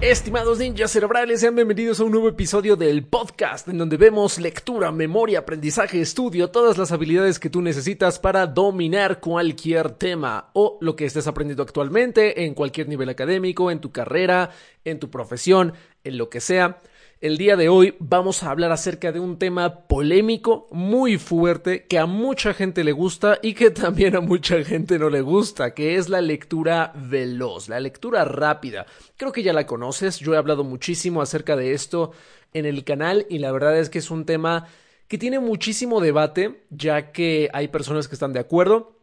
Estimados ninjas cerebrales, sean bienvenidos a un nuevo episodio del podcast en donde vemos lectura, memoria, aprendizaje, estudio, todas las habilidades que tú necesitas para dominar cualquier tema o lo que estés aprendiendo actualmente en cualquier nivel académico, en tu carrera, en tu profesión, en lo que sea. El día de hoy vamos a hablar acerca de un tema polémico, muy fuerte, que a mucha gente le gusta y que también a mucha gente no le gusta, que es la lectura veloz, la lectura rápida. Creo que ya la conoces, yo he hablado muchísimo acerca de esto en el canal y la verdad es que es un tema que tiene muchísimo debate, ya que hay personas que están de acuerdo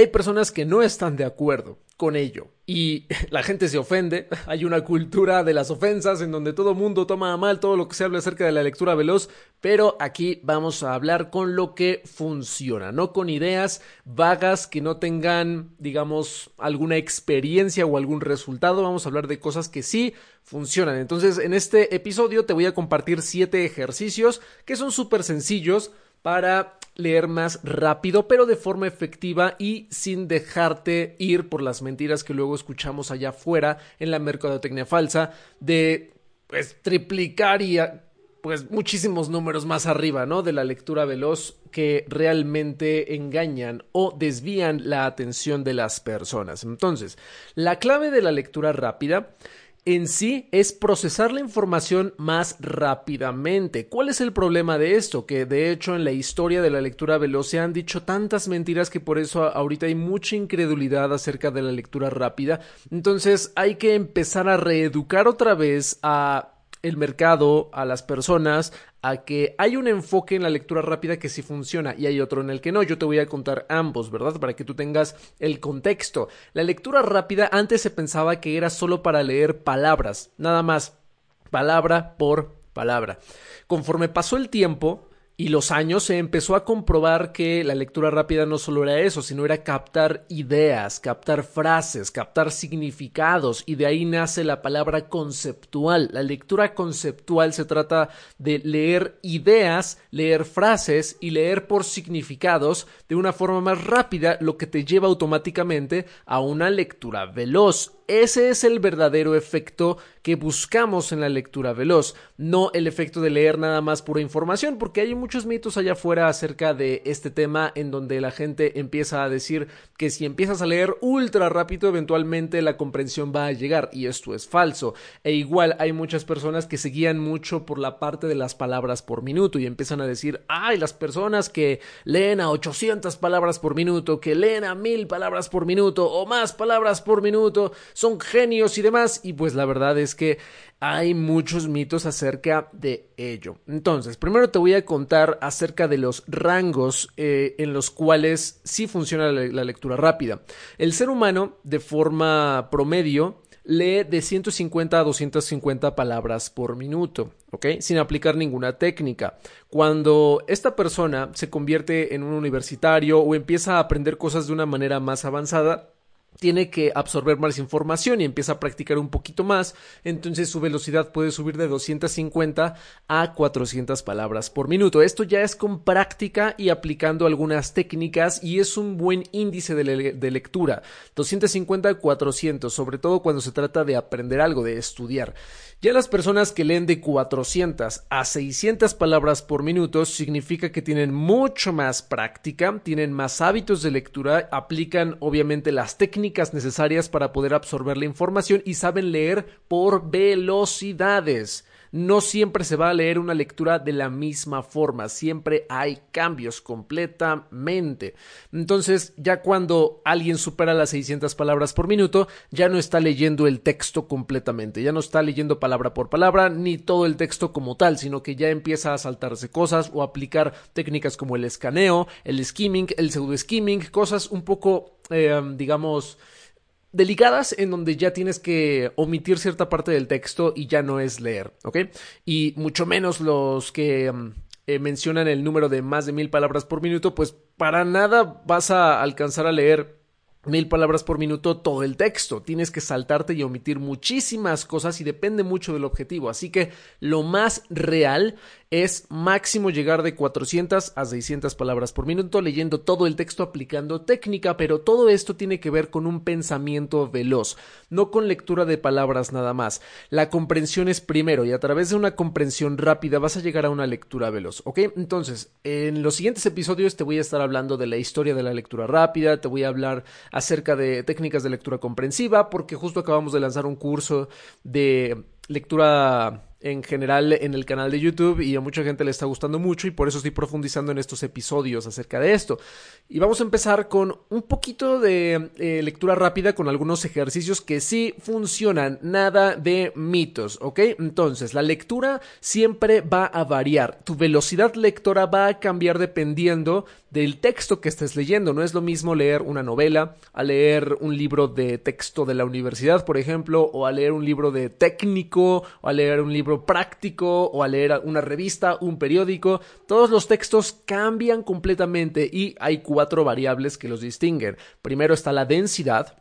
hay personas que no están de acuerdo con ello. Y la gente se ofende. Hay una cultura de las ofensas en donde todo mundo toma mal todo lo que se habla acerca de la lectura veloz. Pero aquí vamos a hablar con lo que funciona, no con ideas vagas que no tengan, digamos, alguna experiencia o algún resultado. Vamos a hablar de cosas que sí funcionan. Entonces, en este episodio te voy a compartir siete ejercicios que son súper sencillos para leer más rápido, pero de forma efectiva y sin dejarte ir por las mentiras que luego escuchamos allá afuera en la mercadotecnia falsa de pues triplicar y pues muchísimos números más arriba, ¿no? De la lectura veloz que realmente engañan o desvían la atención de las personas. Entonces, la clave de la lectura rápida en sí es procesar la información más rápidamente. ¿Cuál es el problema de esto? Que de hecho en la historia de la lectura veloz se han dicho tantas mentiras que por eso ahorita hay mucha incredulidad acerca de la lectura rápida. Entonces hay que empezar a reeducar otra vez a el mercado, a las personas, a que hay un enfoque en la lectura rápida que sí funciona y hay otro en el que no. Yo te voy a contar ambos, ¿verdad? Para que tú tengas el contexto. La lectura rápida antes se pensaba que era solo para leer palabras, nada más, palabra por palabra. Conforme pasó el tiempo, y los años se empezó a comprobar que la lectura rápida no solo era eso, sino era captar ideas, captar frases, captar significados y de ahí nace la palabra conceptual. La lectura conceptual se trata de leer ideas, leer frases y leer por significados de una forma más rápida, lo que te lleva automáticamente a una lectura veloz. Ese es el verdadero efecto que buscamos en la lectura veloz, no el efecto de leer nada más pura información, porque hay muchos mitos allá afuera acerca de este tema en donde la gente empieza a decir que si empiezas a leer ultra rápido, eventualmente la comprensión va a llegar, y esto es falso. E igual hay muchas personas que se guían mucho por la parte de las palabras por minuto y empiezan a decir, ay, las personas que leen a 800 palabras por minuto, que leen a 1000 palabras por minuto o más palabras por minuto, son genios y demás, y pues la verdad es que hay muchos mitos acerca de ello. Entonces, primero te voy a contar acerca de los rangos eh, en los cuales sí funciona la, lectura rápida. El ser humano, de forma promedio, lee de 150 a 250 palabras por minuto. Sin aplicar ninguna técnica. Cuando esta persona se convierte en un universitario o empieza a aprender cosas de una manera más avanzada, tiene que absorber más información y empieza a practicar un poquito más, entonces su velocidad puede subir de 250 a 400 palabras por minuto. Esto ya es con práctica y aplicando algunas técnicas y es un buen índice de, le de lectura. 250 a 400, sobre todo cuando se trata de aprender algo, de estudiar. Ya las personas que leen de 400 a 600 palabras por minuto significa que tienen mucho más práctica, tienen más hábitos de lectura, aplican obviamente las técnicas necesarias para poder absorber la información y saben leer por velocidades no siempre se va a leer una lectura de la misma forma, siempre hay cambios completamente. Entonces, ya cuando alguien supera las 600 palabras por minuto, ya no está leyendo el texto completamente, ya no está leyendo palabra por palabra ni todo el texto como tal, sino que ya empieza a saltarse cosas o aplicar técnicas como el escaneo, el skimming, el pseudo skimming, cosas un poco, eh, digamos, delicadas en donde ya tienes que omitir cierta parte del texto y ya no es leer, ¿ok? Y mucho menos los que mm, eh, mencionan el número de más de mil palabras por minuto, pues para nada vas a alcanzar a leer mil palabras por minuto todo el texto. Tienes que saltarte y omitir muchísimas cosas y depende mucho del objetivo. Así que lo más real es máximo llegar de 400 a 600 palabras por minuto leyendo todo el texto aplicando técnica, pero todo esto tiene que ver con un pensamiento veloz, no con lectura de palabras nada más. La comprensión es primero y a través de una comprensión rápida vas a llegar a una lectura veloz, ¿ok? Entonces, en los siguientes episodios te voy a estar hablando de la historia de la lectura rápida, te voy a hablar acerca de técnicas de lectura comprensiva, porque justo acabamos de lanzar un curso de lectura en general en el canal de YouTube y a mucha gente le está gustando mucho y por eso estoy profundizando en estos episodios acerca de esto. Y vamos a empezar con un poquito de eh, lectura rápida con algunos ejercicios que sí funcionan, nada de mitos, ¿ok? Entonces, la lectura siempre va a variar, tu velocidad lectora va a cambiar dependiendo del texto que estés leyendo. No es lo mismo leer una novela a leer un libro de texto de la universidad, por ejemplo, o a leer un libro de técnico, o a leer un libro práctico, o a leer una revista, un periódico. Todos los textos cambian completamente y hay cuatro variables que los distinguen. Primero está la densidad,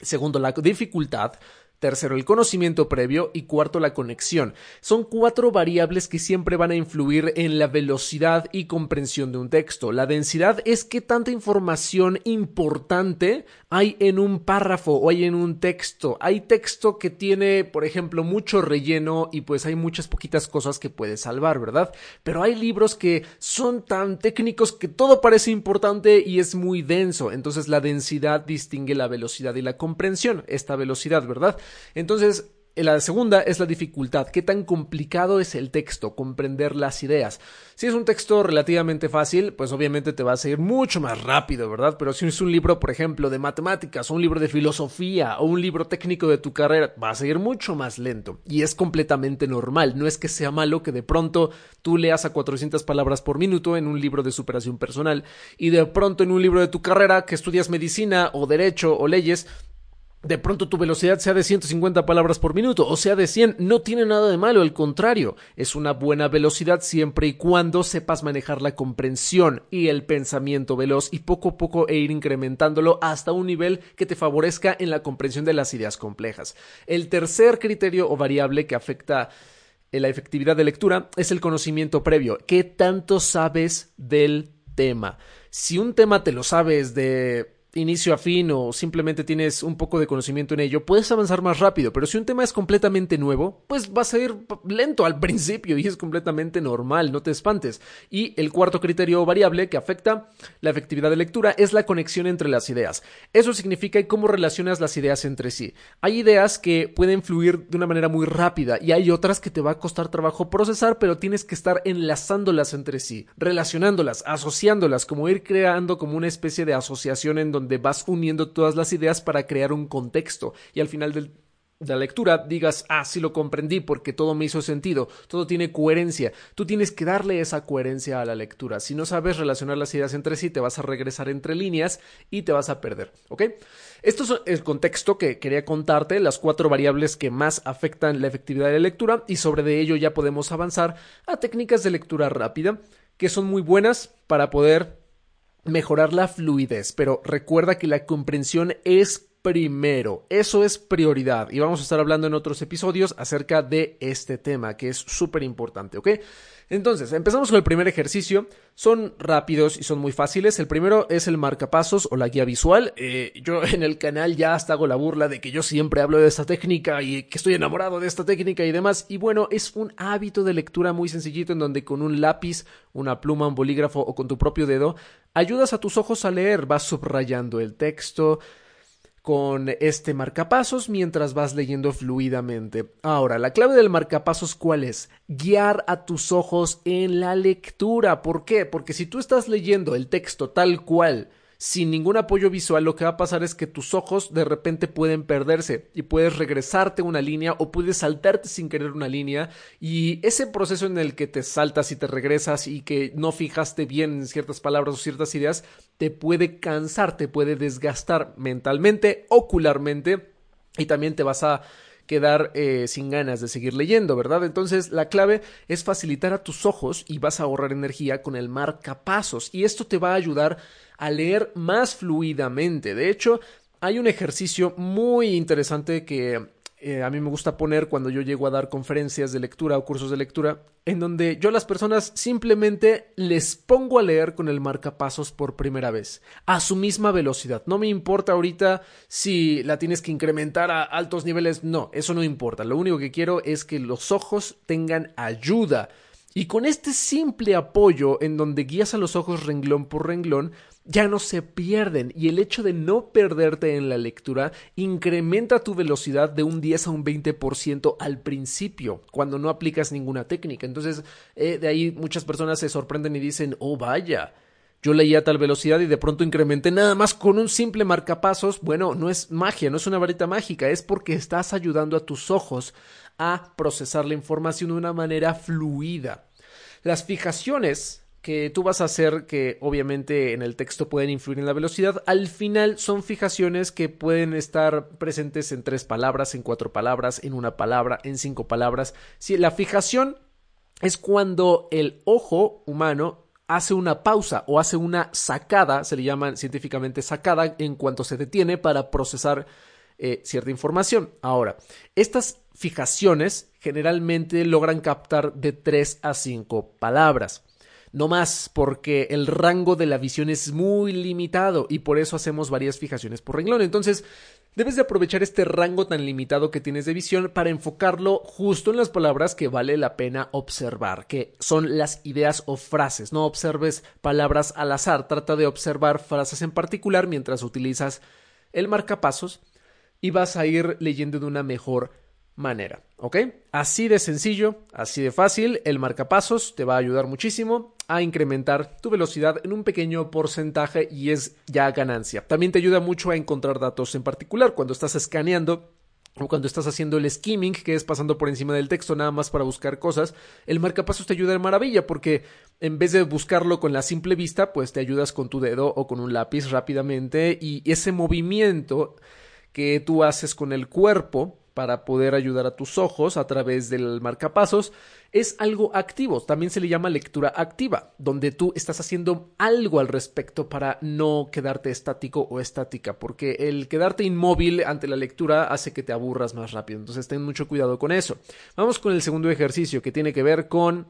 segundo la dificultad, Tercero, el conocimiento previo y cuarto, la conexión. Son cuatro variables que siempre van a influir en la velocidad y comprensión de un texto. La densidad es qué tanta información importante hay en un párrafo o hay en un texto. Hay texto que tiene, por ejemplo, mucho relleno y pues hay muchas poquitas cosas que puede salvar, ¿verdad? Pero hay libros que son tan técnicos que todo parece importante y es muy denso. Entonces la densidad distingue la velocidad y la comprensión. Esta velocidad, ¿verdad? Entonces, la segunda es la dificultad. ¿Qué tan complicado es el texto? Comprender las ideas. Si es un texto relativamente fácil, pues obviamente te va a seguir mucho más rápido, ¿verdad? Pero si es un libro, por ejemplo, de matemáticas, o un libro de filosofía, o un libro técnico de tu carrera, va a seguir mucho más lento. Y es completamente normal. No es que sea malo que de pronto tú leas a 400 palabras por minuto en un libro de superación personal y de pronto en un libro de tu carrera que estudias medicina o derecho o leyes, de pronto tu velocidad sea de 150 palabras por minuto o sea de 100, no tiene nada de malo, al contrario, es una buena velocidad siempre y cuando sepas manejar la comprensión y el pensamiento veloz y poco a poco e ir incrementándolo hasta un nivel que te favorezca en la comprensión de las ideas complejas. El tercer criterio o variable que afecta la efectividad de lectura es el conocimiento previo. ¿Qué tanto sabes del tema? Si un tema te lo sabes de inicio a fin o simplemente tienes un poco de conocimiento en ello, puedes avanzar más rápido, pero si un tema es completamente nuevo, pues vas a ir lento al principio y es completamente normal, no te espantes. Y el cuarto criterio variable que afecta la efectividad de lectura es la conexión entre las ideas. Eso significa cómo relacionas las ideas entre sí. Hay ideas que pueden fluir de una manera muy rápida y hay otras que te va a costar trabajo procesar, pero tienes que estar enlazándolas entre sí, relacionándolas, asociándolas, como ir creando como una especie de asociación en donde donde vas uniendo todas las ideas para crear un contexto y al final de la lectura digas, ah, sí lo comprendí porque todo me hizo sentido, todo tiene coherencia. Tú tienes que darle esa coherencia a la lectura. Si no sabes relacionar las ideas entre sí, te vas a regresar entre líneas y te vas a perder, ¿ok? Esto es el contexto que quería contarte, las cuatro variables que más afectan la efectividad de la lectura y sobre de ello ya podemos avanzar a técnicas de lectura rápida que son muy buenas para poder mejorar la fluidez, pero recuerda que la comprensión es primero. Eso es prioridad. Y vamos a estar hablando en otros episodios acerca de este tema, que es súper importante, ¿ok? Entonces, empezamos con el primer ejercicio. Son rápidos y son muy fáciles. El primero es el marcapasos o la guía visual. Eh, yo en el canal ya hasta hago la burla de que yo siempre hablo de esta técnica y que estoy enamorado de esta técnica y demás. Y bueno, es un hábito de lectura muy sencillito en donde con un lápiz, una pluma, un bolígrafo o con tu propio dedo ayudas a tus ojos a leer. Vas subrayando el texto con este marcapasos mientras vas leyendo fluidamente. Ahora, la clave del marcapasos cuál es? Guiar a tus ojos en la lectura. ¿Por qué? Porque si tú estás leyendo el texto tal cual, sin ningún apoyo visual, lo que va a pasar es que tus ojos de repente pueden perderse y puedes regresarte una línea o puedes saltarte sin querer una línea y ese proceso en el que te saltas y te regresas y que no fijaste bien en ciertas palabras o ciertas ideas, te puede cansar, te puede desgastar mentalmente, ocularmente y también te vas a quedar eh, sin ganas de seguir leyendo, ¿verdad? Entonces la clave es facilitar a tus ojos y vas a ahorrar energía con el marcapasos y esto te va a ayudar a leer más fluidamente. De hecho, hay un ejercicio muy interesante que eh, a mí me gusta poner cuando yo llego a dar conferencias de lectura o cursos de lectura, en donde yo a las personas simplemente les pongo a leer con el marcapasos por primera vez, a su misma velocidad. No me importa ahorita si la tienes que incrementar a altos niveles, no, eso no importa. Lo único que quiero es que los ojos tengan ayuda. Y con este simple apoyo en donde guías a los ojos renglón por renglón, ya no se pierden y el hecho de no perderte en la lectura incrementa tu velocidad de un 10 a un 20% al principio cuando no aplicas ninguna técnica. Entonces, eh, de ahí muchas personas se sorprenden y dicen, oh vaya, yo leía a tal velocidad y de pronto incrementé nada más con un simple marcapasos. Bueno, no es magia, no es una varita mágica, es porque estás ayudando a tus ojos a procesar la información de una manera fluida. Las fijaciones que tú vas a hacer que obviamente en el texto pueden influir en la velocidad, al final son fijaciones que pueden estar presentes en tres palabras, en cuatro palabras, en una palabra, en cinco palabras. Si la fijación es cuando el ojo humano hace una pausa o hace una sacada, se le llama científicamente sacada, en cuanto se detiene para procesar eh, cierta información. Ahora, estas fijaciones generalmente logran captar de tres a cinco palabras no más, porque el rango de la visión es muy limitado y por eso hacemos varias fijaciones por renglón. Entonces, debes de aprovechar este rango tan limitado que tienes de visión para enfocarlo justo en las palabras que vale la pena observar, que son las ideas o frases. No observes palabras al azar, trata de observar frases en particular mientras utilizas el marcapasos y vas a ir leyendo de una mejor manera, ¿ok? Así de sencillo, así de fácil, el marcapasos te va a ayudar muchísimo a incrementar tu velocidad en un pequeño porcentaje y es ya ganancia. También te ayuda mucho a encontrar datos en particular cuando estás escaneando o cuando estás haciendo el skimming, que es pasando por encima del texto nada más para buscar cosas, el marcapasos te ayuda de maravilla porque en vez de buscarlo con la simple vista, pues te ayudas con tu dedo o con un lápiz rápidamente y ese movimiento que tú haces con el cuerpo para poder ayudar a tus ojos a través del marcapasos es algo activo, también se le llama lectura activa, donde tú estás haciendo algo al respecto para no quedarte estático o estática, porque el quedarte inmóvil ante la lectura hace que te aburras más rápido, entonces ten mucho cuidado con eso. Vamos con el segundo ejercicio que tiene que ver con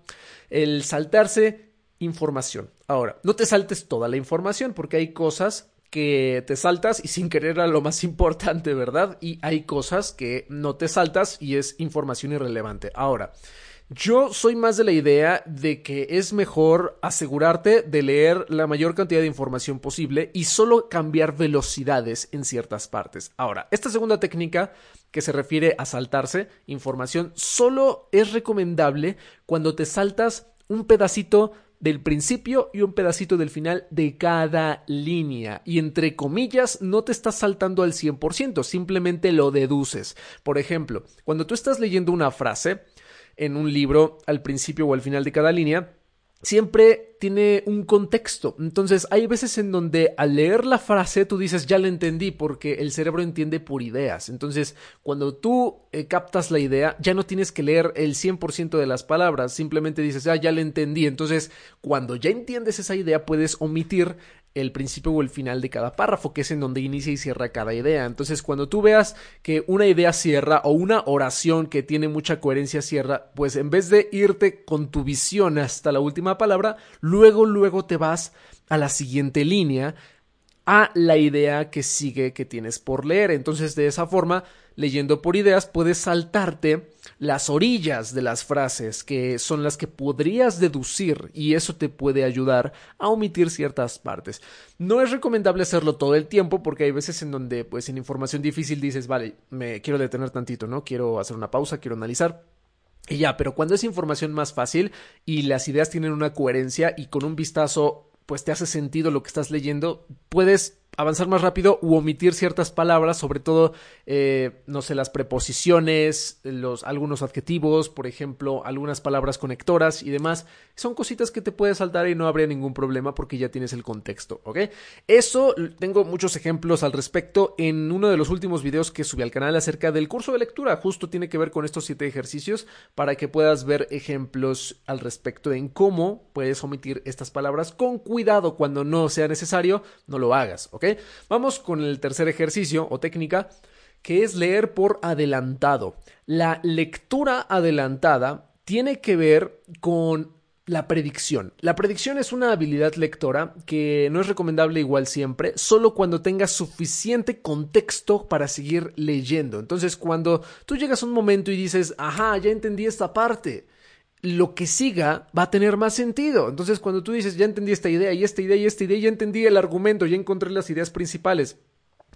el saltarse información. Ahora, no te saltes toda la información porque hay cosas que te saltas y sin querer era lo más importante, ¿verdad? Y hay cosas que no te saltas y es información irrelevante. Ahora, yo soy más de la idea de que es mejor asegurarte de leer la mayor cantidad de información posible y solo cambiar velocidades en ciertas partes. Ahora, esta segunda técnica que se refiere a saltarse información solo es recomendable cuando te saltas un pedacito del principio y un pedacito del final de cada línea. Y entre comillas, no te estás saltando al 100%, simplemente lo deduces. Por ejemplo, cuando tú estás leyendo una frase en un libro al principio o al final de cada línea, siempre tiene un contexto. Entonces, hay veces en donde al leer la frase tú dices, ya la entendí, porque el cerebro entiende por ideas. Entonces, cuando tú eh, captas la idea, ya no tienes que leer el 100% de las palabras, simplemente dices, ah, ya la entendí. Entonces, cuando ya entiendes esa idea, puedes omitir el principio o el final de cada párrafo, que es en donde inicia y cierra cada idea. Entonces, cuando tú veas que una idea cierra o una oración que tiene mucha coherencia cierra, pues en vez de irte con tu visión hasta la última palabra, luego, luego te vas a la siguiente línea a la idea que sigue que tienes por leer. Entonces, de esa forma, leyendo por ideas, puedes saltarte las orillas de las frases, que son las que podrías deducir, y eso te puede ayudar a omitir ciertas partes. No es recomendable hacerlo todo el tiempo, porque hay veces en donde, pues, en información difícil dices, vale, me quiero detener tantito, ¿no? Quiero hacer una pausa, quiero analizar. Y ya, pero cuando es información más fácil y las ideas tienen una coherencia y con un vistazo pues te hace sentido lo que estás leyendo, puedes avanzar más rápido u omitir ciertas palabras, sobre todo, eh, no sé, las preposiciones, algunos adjetivos, por ejemplo, algunas palabras conectoras y demás. Son cositas que te puedes saltar y no habría ningún problema porque ya tienes el contexto, ¿ok? Eso, tengo muchos ejemplos al respecto en uno de los últimos videos que subí al canal acerca del curso de lectura. Justo tiene que ver con estos siete ejercicios para que puedas ver ejemplos al respecto en cómo puedes omitir estas palabras con cuidado cuando no sea necesario, no lo hagas, ¿ok? Vamos con el tercer ejercicio o técnica, que es leer por adelantado. La lectura adelantada tiene que ver con la predicción. La predicción es una habilidad lectora que no es recomendable igual siempre, solo cuando tengas suficiente contexto para seguir leyendo. Entonces, cuando tú llegas a un momento y dices, ajá, ya entendí esta parte, lo que siga va a tener más sentido. Entonces, cuando tú dices, ya entendí esta idea y esta idea y esta idea, ya entendí el argumento, ya encontré las ideas principales.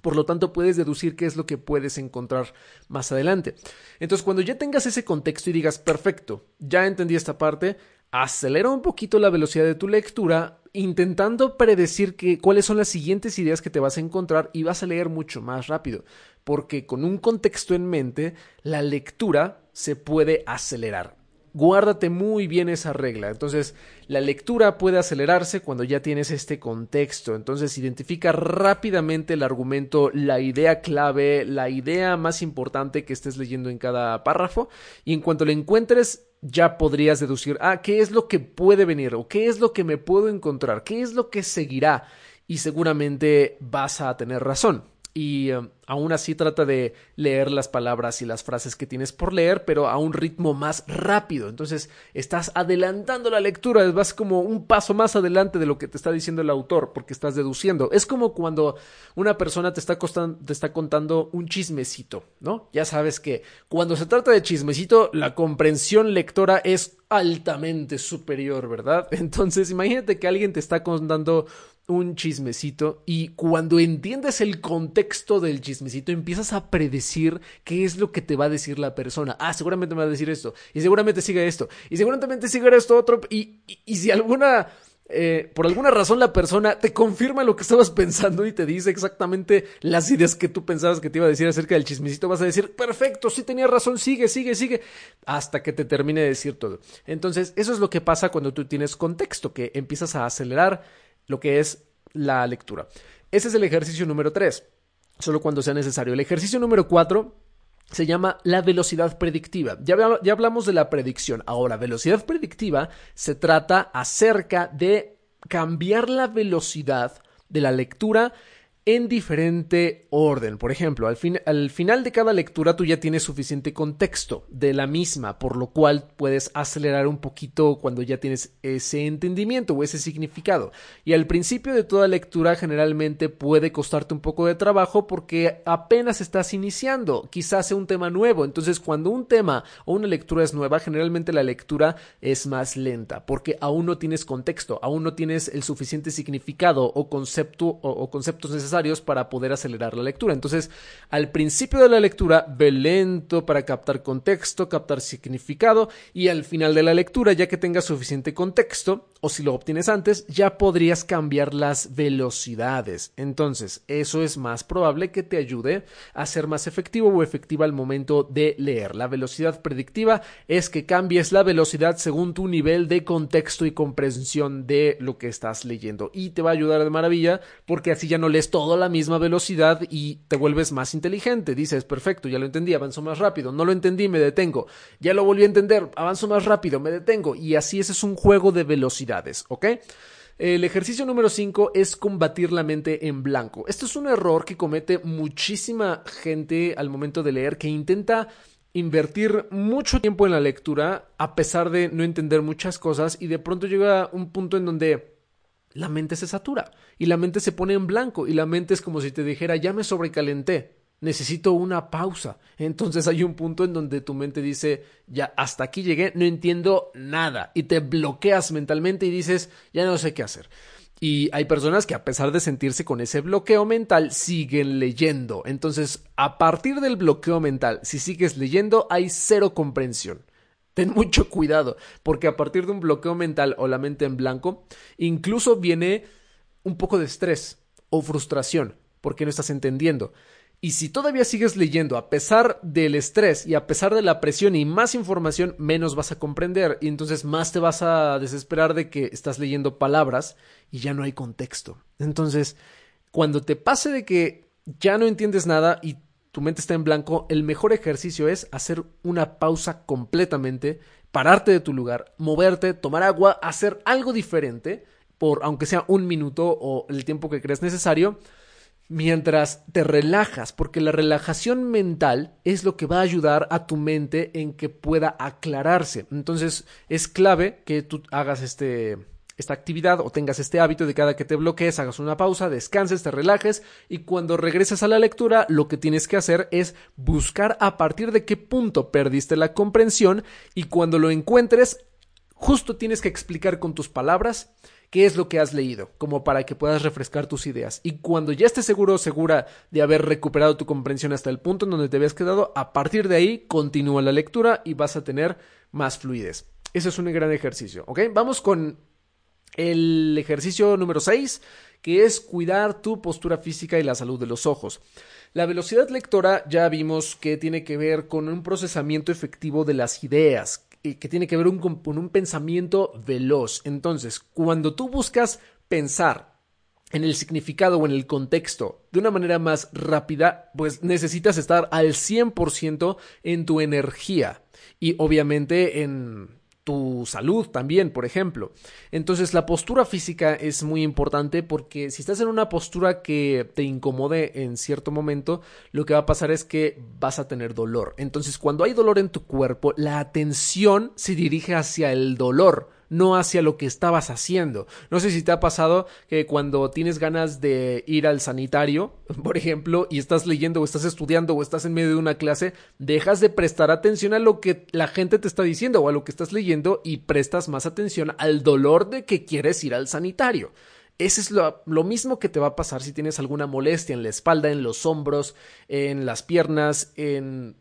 Por lo tanto, puedes deducir qué es lo que puedes encontrar más adelante. Entonces, cuando ya tengas ese contexto y digas, perfecto, ya entendí esta parte, acelera un poquito la velocidad de tu lectura, intentando predecir que, cuáles son las siguientes ideas que te vas a encontrar y vas a leer mucho más rápido. Porque con un contexto en mente, la lectura se puede acelerar guárdate muy bien esa regla. Entonces, la lectura puede acelerarse cuando ya tienes este contexto. Entonces, identifica rápidamente el argumento, la idea clave, la idea más importante que estés leyendo en cada párrafo. Y en cuanto lo encuentres, ya podrías deducir, ah, ¿qué es lo que puede venir? ¿O qué es lo que me puedo encontrar? ¿Qué es lo que seguirá? Y seguramente vas a tener razón y um, aún así trata de leer las palabras y las frases que tienes por leer, pero a un ritmo más rápido. Entonces estás adelantando la lectura, vas como un paso más adelante de lo que te está diciendo el autor, porque estás deduciendo. Es como cuando una persona te está, te está contando un chismecito, ¿no? Ya sabes que cuando se trata de chismecito, la comprensión lectora es altamente superior, ¿verdad? Entonces imagínate que alguien te está contando un chismecito y cuando entiendes el contexto del chismecito empiezas a predecir qué es lo que te va a decir la persona. Ah, seguramente me va a decir esto y seguramente sigue esto y seguramente sigue esto otro y, y, si alguna... Eh, por alguna razón la persona te confirma lo que estabas pensando y te dice exactamente las ideas que tú pensabas que te iba a decir acerca del chismecito, vas a decir, perfecto, sí tenía razón, sigue, sigue, sigue, hasta que te termine de decir todo. Entonces, eso es lo que pasa cuando tú tienes contexto, que empiezas a acelerar lo que es la lectura. Ese es el ejercicio número 3, solo cuando sea necesario. El ejercicio número 4 se llama la velocidad predictiva. Ya, ya, hablamos de la predicción. Ahora, velocidad predictiva se trata acerca de cambiar la velocidad de la lectura en diferente orden. Por ejemplo, al, al, final de cada lectura tú ya tienes suficiente contexto de la misma, por lo cual puedes acelerar un poquito cuando ya tienes ese entendimiento o ese significado. Y al principio de toda lectura generalmente puede costarte un poco de trabajo porque apenas estás iniciando, quizás sea un tema nuevo. Entonces, cuando un tema o una lectura es nueva, generalmente la lectura es más lenta porque aún no tienes contexto, aún no tienes el suficiente significado o concepto o, o conceptos necesarios para poder acelerar la lectura. Entonces, al principio de la lectura, ve lento para captar contexto, captar significado y al final de la lectura, ya que tengas suficiente contexto, o si lo obtienes antes, ya podrías cambiar las velocidades. Entonces, eso es más probable que te ayude a ser más efectivo o efectiva al momento de leer. La velocidad predictiva es que cambies la velocidad según tu nivel de contexto y comprensión de lo que estás leyendo. Y te va a ayudar de maravilla porque así ya no lees todo a la misma velocidad y te vuelves más inteligente. Dices, perfecto, ya lo entendí, avanzo más rápido. No lo entendí, me detengo. Ya lo volví a entender, avanzo más rápido, me detengo. Y así ese es un juego de velocidades, ¿ok? El ejercicio número 5 es combatir la mente en blanco. Esto es un error que comete muchísima gente al momento de leer que intenta invertir mucho tiempo en la lectura a pesar de no entender muchas cosas y de pronto llega un punto en donde la mente se satura y la mente se pone en blanco y la mente es como si te dijera ya me sobrecalenté, necesito una pausa. Entonces hay un punto en donde tu mente dice ya hasta aquí llegué, no entiendo nada y te bloqueas mentalmente y dices ya no sé qué hacer. Y hay personas que a pesar de sentirse con ese bloqueo mental siguen leyendo. Entonces, a partir del bloqueo mental, si sigues leyendo, hay cero comprensión. Ten mucho cuidado, porque a partir de un bloqueo mental o la mente en blanco, incluso viene un poco de estrés o frustración, porque no estás entendiendo. Y si todavía sigues leyendo, a pesar del estrés y a pesar de la presión y más información, menos vas a comprender y entonces más te vas a desesperar de que estás leyendo palabras y ya no hay contexto. Entonces, cuando te pase de que ya no entiendes nada y tu mente está en blanco, el mejor ejercicio es hacer una pausa completamente, pararte de tu lugar, moverte, tomar agua, hacer algo diferente, por aunque sea un minuto o el tiempo que creas necesario, mientras te relajas, porque la relajación mental es lo que va a ayudar a tu mente en que pueda aclararse. Entonces es clave que tú hagas este esta actividad o tengas este hábito de cada que te bloquees, hagas una pausa, descanses, te relajes y cuando regreses a la lectura lo que tienes que hacer es buscar a partir de qué punto perdiste la comprensión y cuando lo encuentres justo tienes que explicar con tus palabras qué es lo que has leído, como para que puedas refrescar tus ideas. Y cuando ya estés seguro o segura de haber recuperado tu comprensión hasta el punto en donde te habías quedado, a partir de ahí continúa la lectura y vas a tener más fluidez. Ese es un gran ejercicio, ¿ok? Vamos con el ejercicio número 6, que es cuidar tu postura física y la salud de los ojos. La velocidad lectora ya vimos que tiene que ver con un procesamiento efectivo de las ideas, que tiene que ver con un pensamiento veloz. Entonces, cuando tú buscas pensar en el significado o en el contexto de una manera más rápida, pues necesitas estar al 100% en tu energía y obviamente en tu salud también, por ejemplo. Entonces la postura física es muy importante porque si estás en una postura que te incomode en cierto momento, lo que va a pasar es que vas a tener dolor. Entonces cuando hay dolor en tu cuerpo, la atención se dirige hacia el dolor no hacia lo que estabas haciendo. No sé si te ha pasado que cuando tienes ganas de ir al sanitario, por ejemplo, y estás leyendo o estás estudiando o estás en medio de una clase, dejas de prestar atención a lo que la gente te está diciendo o a lo que estás leyendo y prestas más atención al dolor de que quieres ir al sanitario. Ese es lo, mismo que te va a pasar si tienes alguna molestia en la espalda, en los hombros, en las piernas, en,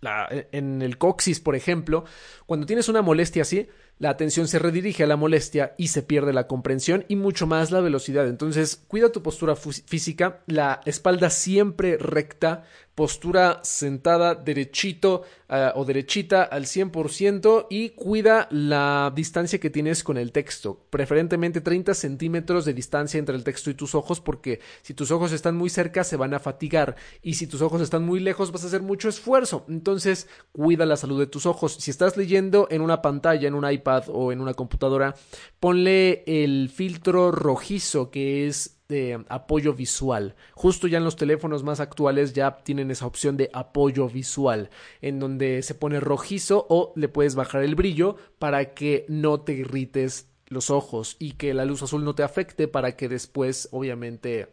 en el coxis, por ejemplo. Cuando tienes una molestia así, la atención se redirige a la molestia y se pierde la comprensión y mucho más la velocidad. Entonces, cuida tu postura física, la espalda siempre recta, postura sentada derechito uh, o derechita al 100% y cuida la distancia que tienes con el texto, preferentemente 30 centímetros de distancia entre el texto y tus ojos porque si tus ojos están muy cerca se van a fatigar. Y si tus ojos están muy lejos vas a hacer mucho esfuerzo, entonces cuida la salud de tus ojos. Si estás leyendo en una pantalla, en un iPad o en una computadora, ponle el filtro rojizo que es de apoyo visual. Justo ya en los teléfonos más actuales ya tienen esa opción de apoyo visual, en donde se pone rojizo o le puedes bajar el brillo para que no te irrites los ojos y que la luz azul no te afecte para que después obviamente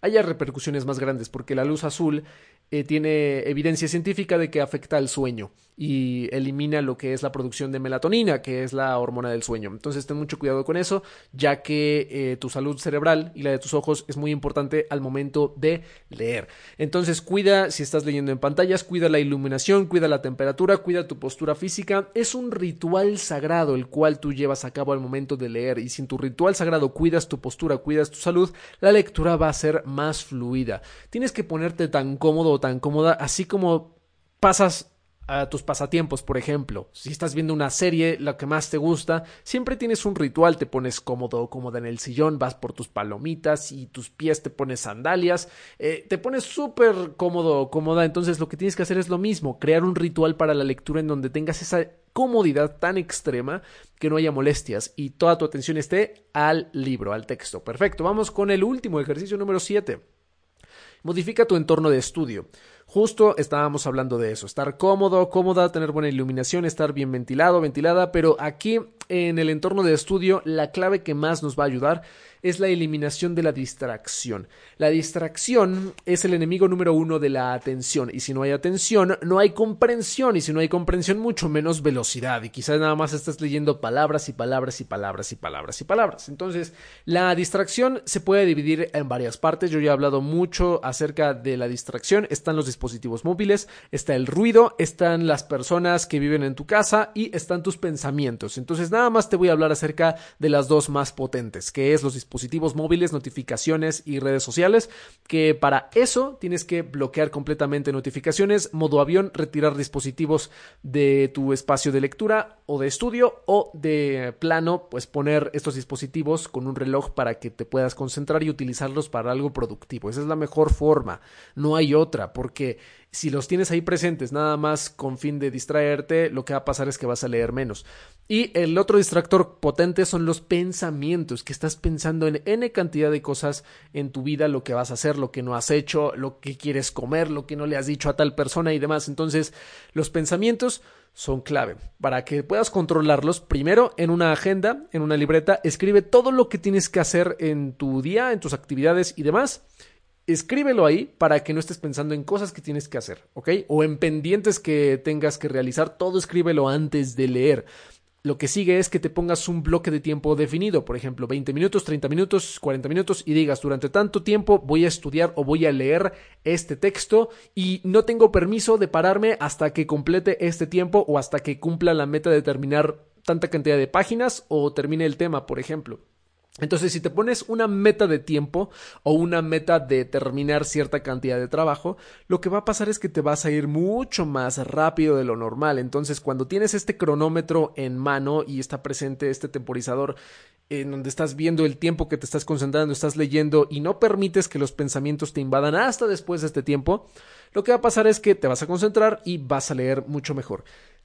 haya repercusiones más grandes porque la luz azul eh, tiene evidencia científica de que afecta al sueño y elimina lo que es la producción de melatonina, que es la hormona del sueño. Entonces ten mucho cuidado con eso, ya que eh, tu salud cerebral y la de tus ojos es muy importante al momento de leer. Entonces cuida si estás leyendo en pantallas, cuida la iluminación, cuida la temperatura, cuida tu postura física. Es un ritual sagrado el cual tú llevas a cabo al momento de leer y si en tu ritual sagrado cuidas tu postura, cuidas tu salud, la lectura va a ser más fluida. Tienes que ponerte tan cómodo o tan cómoda, así como pasas a tus pasatiempos, por ejemplo. Si estás viendo una serie, lo que más te gusta, siempre tienes un ritual, te pones cómodo cómoda en el sillón, vas por tus palomitas y tus pies te pones sandalias, eh, te pones súper cómodo cómoda, entonces lo que tienes que hacer es lo mismo, crear un ritual para la lectura en donde tengas esa comodidad tan extrema que no haya molestias y toda tu atención esté al libro, al texto. Perfecto, vamos con el último ejercicio número 7. Modifica tu entorno de estudio. Justo estábamos hablando de eso, estar cómodo, cómoda, tener buena iluminación, estar bien ventilado, ventilada, pero aquí en el entorno de estudio, la clave que más nos va a ayudar es la eliminación de la distracción. La distracción es el enemigo número uno de la atención y si no hay atención no hay comprensión y si no hay comprensión mucho menos velocidad y quizás nada más estás leyendo palabras y palabras y palabras y palabras y palabras. Entonces la distracción se puede dividir en varias partes. Yo ya he hablado mucho acerca de la distracción. Están los dispositivos móviles, está el ruido, están las personas que viven en tu casa y están tus pensamientos. Entonces nada más te voy a hablar acerca de las dos más potentes, que es los dispositivos móviles, notificaciones y redes sociales, que para eso tienes que bloquear completamente notificaciones, modo avión, retirar dispositivos de tu espacio de lectura o de estudio o de plano, pues poner estos dispositivos con un reloj para que te puedas concentrar y utilizarlos para algo productivo. Esa es la mejor forma, no hay otra, porque si los tienes ahí presentes nada más con fin de distraerte, lo que va a pasar es que vas a leer menos. Y el otro distractor potente son los pensamientos, que estás pensando en N cantidad de cosas en tu vida, lo que vas a hacer, lo que no has hecho, lo que quieres comer, lo que no le has dicho a tal persona y demás. Entonces, los pensamientos son clave. Para que puedas controlarlos, primero en una agenda, en una libreta, escribe todo lo que tienes que hacer en tu día, en tus actividades y demás escríbelo ahí para que no estés pensando en cosas que tienes que hacer, ¿ok? O en pendientes que tengas que realizar, todo escríbelo antes de leer. Lo que sigue es que te pongas un bloque de tiempo definido, por ejemplo, 20 minutos, 30 minutos, 40 minutos y digas, durante tanto tiempo voy a estudiar o voy a leer este texto y no tengo permiso de pararme hasta que complete este tiempo o hasta que cumpla la meta de terminar tanta cantidad de páginas o termine el tema, por ejemplo. Entonces, si te pones una meta de tiempo o una meta de terminar cierta cantidad de trabajo, lo que va a pasar es que te vas a ir mucho más rápido de lo normal. Entonces, cuando tienes este cronómetro en mano y está presente este temporizador en donde estás viendo el tiempo que te estás concentrando, estás leyendo y no permites que los pensamientos te invadan hasta después de este tiempo, lo que va a pasar es que te vas a concentrar y vas a leer mucho mejor.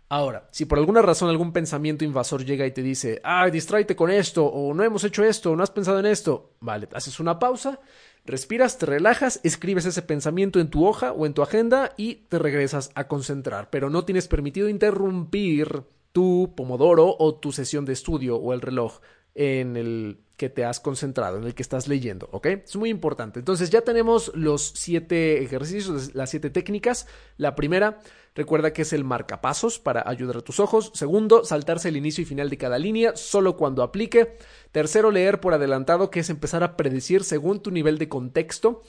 Ahora, si por alguna razón algún pensamiento invasor llega y te dice, ah, distráete con esto, o no hemos hecho esto, o no has pensado en esto, vale, haces una pausa, respiras, te relajas, escribes ese pensamiento en tu hoja o en tu agenda y te regresas a concentrar, pero no tienes permitido interrumpir tu pomodoro o tu sesión de estudio o el reloj en el que te has concentrado, en el que estás leyendo, ¿ok? Es muy importante. Entonces ya tenemos los siete ejercicios, las siete técnicas. La primera, recuerda que es el marcapasos para ayudar a tus ojos. Segundo, saltarse el inicio y final de cada línea, solo cuando aplique. Tercero, leer por adelantado, que es empezar a predecir según tu nivel de contexto.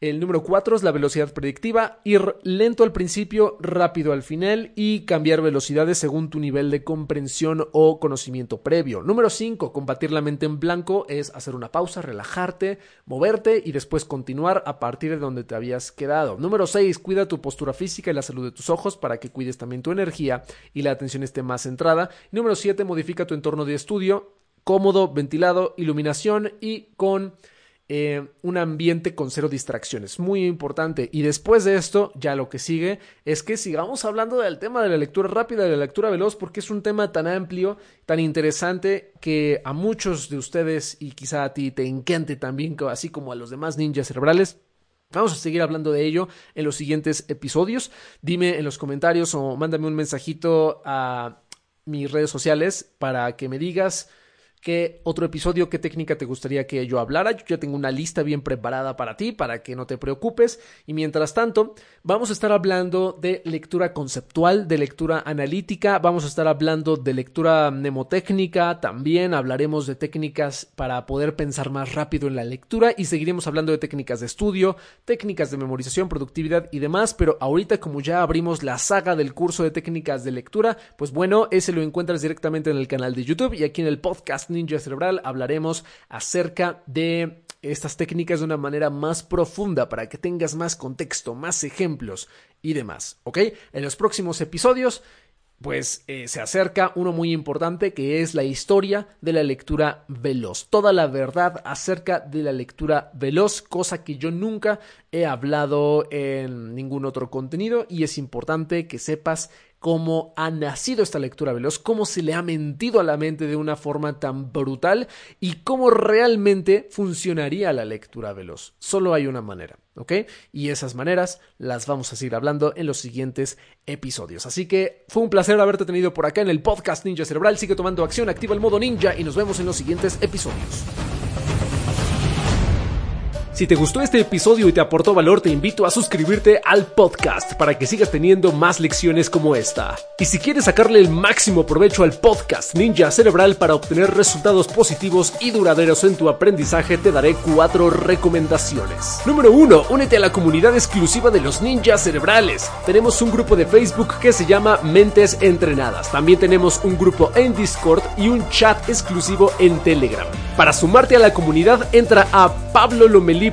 El número 4 es la velocidad predictiva, ir lento al principio, rápido al final y cambiar velocidades según tu nivel de comprensión o conocimiento previo. Número 5, combatir la mente en blanco es hacer una pausa, relajarte, moverte y después continuar a partir de donde te habías quedado. Número 6, cuida tu postura física y la salud de tus ojos para que cuides también tu energía y la atención esté más centrada. Número 7, modifica tu entorno de estudio, cómodo, ventilado, iluminación y con eh, un ambiente con cero distracciones. Muy importante. Y después de esto, ya lo que sigue es que sigamos hablando del tema de la lectura rápida, de la lectura veloz, porque es un tema tan amplio, tan interesante, que a muchos de ustedes y quizá a ti te encante también, así como a los demás ninjas cerebrales. Vamos a seguir hablando de ello en los siguientes episodios. Dime en los comentarios o mándame un mensajito a mis redes sociales para que me digas qué otro episodio, qué técnica te gustaría que yo hablara. Yo ya tengo una lista bien preparada para ti, para que no te preocupes. Y mientras tanto, vamos a estar hablando de lectura conceptual, de lectura analítica, vamos a estar hablando de lectura mnemotécnica, también hablaremos de técnicas para poder pensar más rápido en la lectura y seguiremos hablando de técnicas de estudio, técnicas de memorización, productividad y demás. Pero ahorita, como ya abrimos la saga del curso de técnicas de lectura, pues bueno, ese lo encuentras directamente en el canal de YouTube y aquí en el podcast Ninja Cerebral hablaremos acerca de estas técnicas de una manera más profunda para que tengas más contexto, más ejemplos y demás, ¿ok? En los próximos episodios pues eh, se acerca uno muy importante que es la historia de la lectura veloz. Toda la verdad acerca de la lectura veloz, cosa que yo nunca he hablado en ningún otro contenido y es importante que sepas cómo ha nacido esta lectura veloz, cómo se le ha mentido a la mente de una forma tan brutal y cómo realmente funcionaría la lectura veloz. Solo hay una manera, ¿ok? Y esas maneras las vamos a seguir hablando en los siguientes episodios. Así que fue un placer haberte tenido por acá en el podcast Ninja Cerebral. Sigue tomando acción, activa el modo ninja y nos vemos en los siguientes episodios. Si te gustó este episodio y te aportó valor, te invito a suscribirte al podcast para que sigas teniendo más lecciones como esta. Y si quieres sacarle el máximo provecho al podcast Ninja Cerebral para obtener resultados positivos y duraderos en tu aprendizaje, te daré cuatro recomendaciones. Número 1. Únete a la comunidad exclusiva de los ninjas cerebrales. Tenemos un grupo de Facebook que se llama Mentes Entrenadas. También tenemos un grupo en Discord y un chat exclusivo en Telegram. Para sumarte a la comunidad, entra a Pablo Lomelí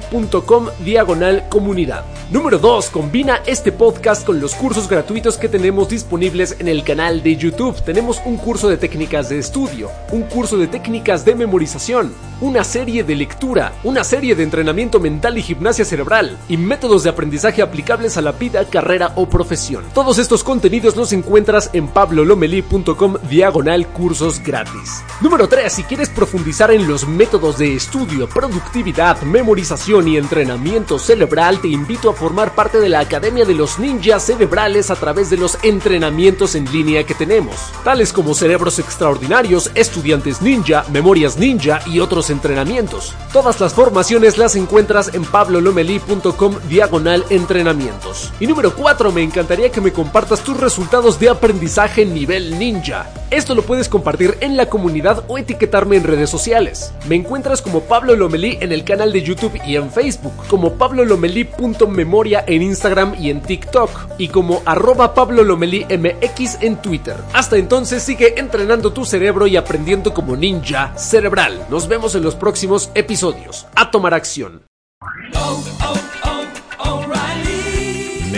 diagonal comunidad. Número 2. Combina este podcast con los cursos gratuitos que tenemos disponibles en el canal de YouTube. Tenemos un curso de técnicas de estudio, un curso de técnicas de memorización, una serie de lectura, una serie de entrenamiento mental y gimnasia cerebral y métodos de aprendizaje aplicables a la vida, carrera o profesión. Todos estos contenidos los encuentras en pablolomeli.com diagonal cursos gratis. Número 3. Si quieres profundizar en los métodos de estudio, productividad, memorización y entrenamiento cerebral, te invito a formar parte de la Academia de los Ninjas Cerebrales a través de los entrenamientos en línea que tenemos, tales como cerebros extraordinarios, estudiantes ninja, memorias ninja y otros entrenamientos. Todas las formaciones las encuentras en pablolomeli.com diagonal entrenamientos. Y número 4, me encantaría que me compartas tus resultados de aprendizaje nivel ninja. Esto lo puedes compartir en la comunidad o etiquetarme en redes sociales. Me encuentras como Pablo Lomelí en el canal de YouTube y en Facebook, como pablolomeli.me memoria en Instagram y en TikTok y como arroba Pablo Lomelí MX en Twitter. Hasta entonces sigue entrenando tu cerebro y aprendiendo como ninja cerebral. Nos vemos en los próximos episodios. A tomar acción.